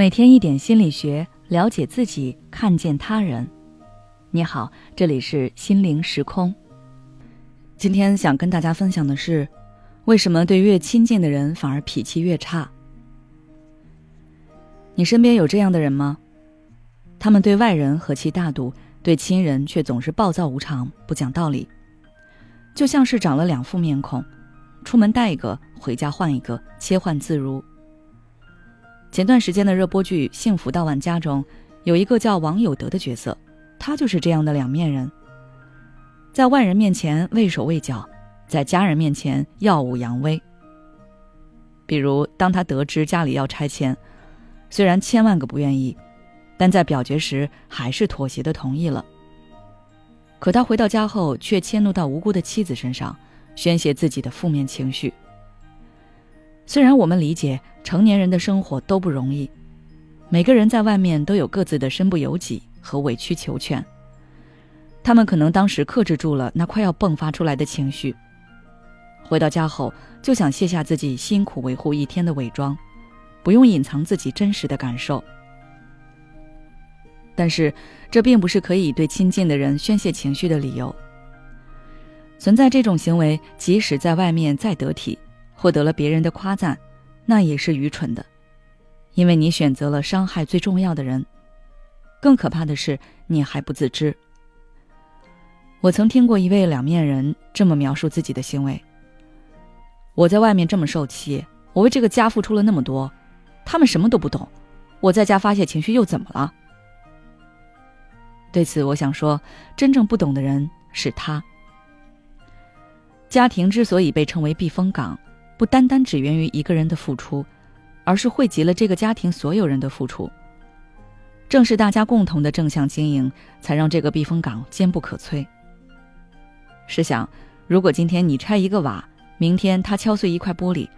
每天一点心理学，了解自己，看见他人。你好，这里是心灵时空。今天想跟大家分享的是，为什么对越亲近的人反而脾气越差？你身边有这样的人吗？他们对外人和气大度，对亲人却总是暴躁无常、不讲道理，就像是长了两副面孔，出门带一个，回家换一个，切换自如。前段时间的热播剧《幸福到万家》中，有一个叫王有德的角色，他就是这样的两面人。在外人面前畏手畏脚，在家人面前耀武扬威。比如，当他得知家里要拆迁，虽然千万个不愿意，但在表决时还是妥协的同意了。可他回到家后，却迁怒到无辜的妻子身上，宣泄自己的负面情绪。虽然我们理解成年人的生活都不容易，每个人在外面都有各自的身不由己和委曲求全。他们可能当时克制住了那快要迸发出来的情绪，回到家后就想卸下自己辛苦维护一天的伪装，不用隐藏自己真实的感受。但是，这并不是可以对亲近的人宣泄情绪的理由。存在这种行为，即使在外面再得体。获得了别人的夸赞，那也是愚蠢的，因为你选择了伤害最重要的人。更可怕的是，你还不自知。我曾听过一位两面人这么描述自己的行为：我在外面这么受气，我为这个家付出了那么多，他们什么都不懂，我在家发泄情绪又怎么了？对此，我想说，真正不懂的人是他。家庭之所以被称为避风港。不单单只源于一个人的付出，而是汇集了这个家庭所有人的付出。正是大家共同的正向经营，才让这个避风港坚不可摧。试想，如果今天你拆一个瓦，明天他敲碎一块玻璃，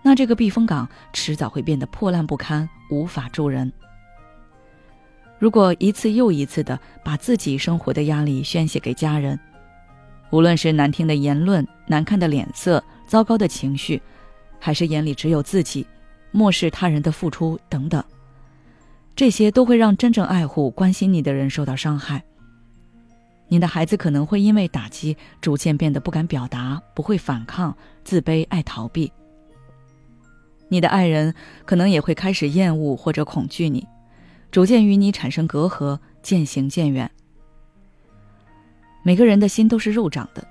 那这个避风港迟早会变得破烂不堪，无法住人。如果一次又一次的把自己生活的压力宣泄给家人，无论是难听的言论、难看的脸色。糟糕的情绪，还是眼里只有自己，漠视他人的付出等等，这些都会让真正爱护、关心你的人受到伤害。你的孩子可能会因为打击，逐渐变得不敢表达，不会反抗，自卑，爱逃避。你的爱人可能也会开始厌恶或者恐惧你，逐渐与你产生隔阂，渐行渐远。每个人的心都是肉长的，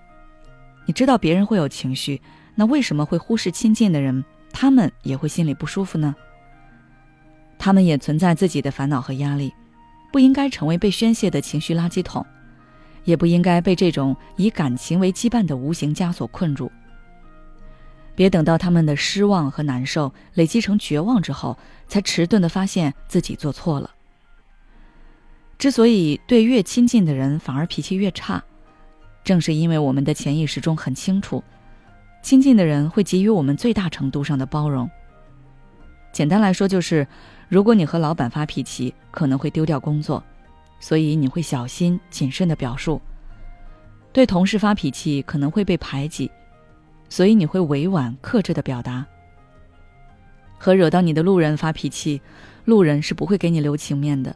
你知道别人会有情绪。那为什么会忽视亲近的人？他们也会心里不舒服呢？他们也存在自己的烦恼和压力，不应该成为被宣泄的情绪垃圾桶，也不应该被这种以感情为羁绊的无形枷锁困住。别等到他们的失望和难受累积成绝望之后，才迟钝的发现自己做错了。之所以对越亲近的人反而脾气越差，正是因为我们的潜意识中很清楚。亲近的人会给予我们最大程度上的包容。简单来说，就是如果你和老板发脾气，可能会丢掉工作，所以你会小心谨慎的表述；对同事发脾气可能会被排挤，所以你会委婉克制的表达。和惹到你的路人发脾气，路人是不会给你留情面的，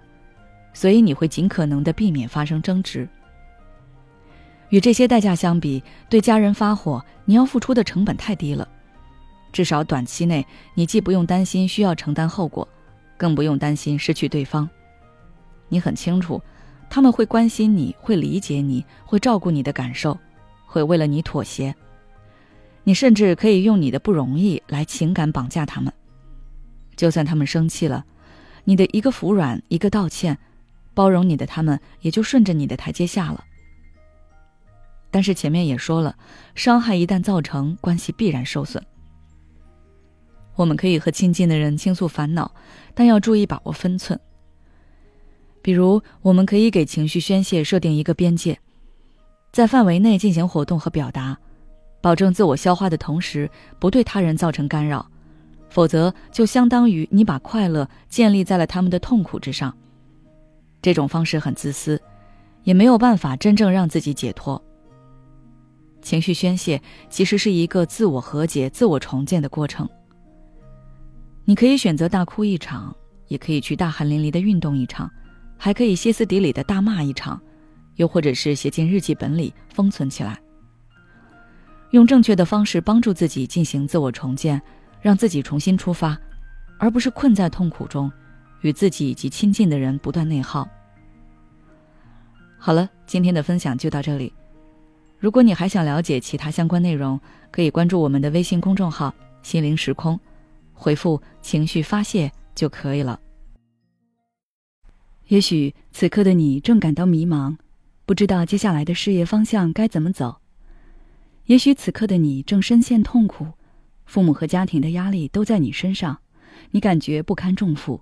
所以你会尽可能的避免发生争执。与这些代价相比，对家人发火，你要付出的成本太低了。至少短期内，你既不用担心需要承担后果，更不用担心失去对方。你很清楚，他们会关心你，会理解你，会照顾你的感受，会为了你妥协。你甚至可以用你的不容易来情感绑架他们。就算他们生气了，你的一个服软，一个道歉，包容你的他们也就顺着你的台阶下了。但是前面也说了，伤害一旦造成，关系必然受损。我们可以和亲近的人倾诉烦恼，但要注意把握分寸。比如，我们可以给情绪宣泄设定一个边界，在范围内进行活动和表达，保证自我消化的同时，不对他人造成干扰。否则，就相当于你把快乐建立在了他们的痛苦之上。这种方式很自私，也没有办法真正让自己解脱。情绪宣泄其实是一个自我和解、自我重建的过程。你可以选择大哭一场，也可以去大汗淋漓的运动一场，还可以歇斯底里的大骂一场，又或者是写进日记本里封存起来。用正确的方式帮助自己进行自我重建，让自己重新出发，而不是困在痛苦中，与自己以及亲近的人不断内耗。好了，今天的分享就到这里。如果你还想了解其他相关内容，可以关注我们的微信公众号“心灵时空”，回复“情绪发泄”就可以了。也许此刻的你正感到迷茫，不知道接下来的事业方向该怎么走；也许此刻的你正深陷痛苦，父母和家庭的压力都在你身上，你感觉不堪重负，